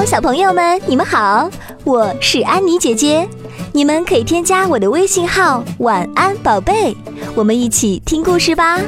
小朋友们，你们好，我是安妮姐姐。你们可以添加我的微信号“晚安宝贝”，我们一起听故事吧。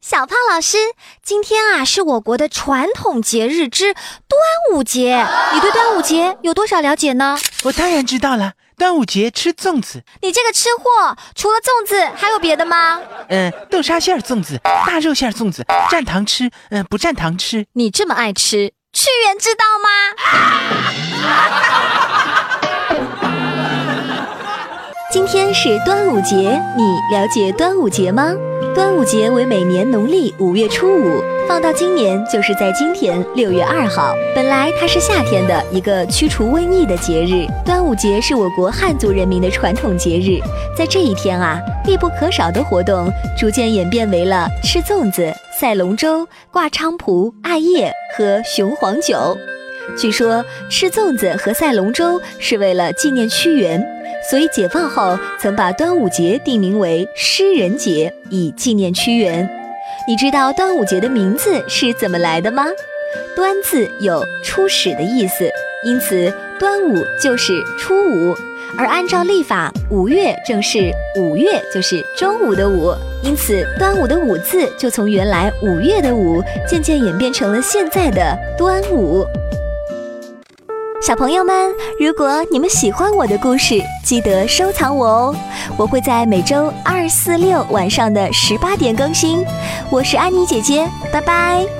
小胖老师，今天啊是我国的传统节日之端午节，你对端午节有多少了解呢？我当然知道了，端午节吃粽子。你这个吃货，除了粽子还有别的吗？嗯，豆沙馅粽子、大肉馅粽子，蘸糖吃，嗯，不蘸糖吃。你这么爱吃，屈原知道吗？今天是端午节，你了解端午节吗？端午节为每年农历五月初五，放到今年就是在今天六月二号。本来它是夏天的一个驱除瘟疫的节日。端午节是我国汉族人民的传统节日，在这一天啊，必不可少的活动逐渐演变为了吃粽子、赛龙舟、挂菖蒲、艾叶和雄黄酒。据说吃粽子和赛龙舟是为了纪念屈原。所以解放后曾把端午节定名为诗人节，以纪念屈原。你知道端午节的名字是怎么来的吗？端字有初始的意思，因此端午就是初五。而按照历法，五月正是五月，就是中午的午，因此端午的午字就从原来五月的午，渐渐演变成了现在的端午。小朋友们，如果你们喜欢我的故事，记得收藏我哦。我会在每周二、四、六晚上的十八点更新。我是安妮姐姐，拜拜。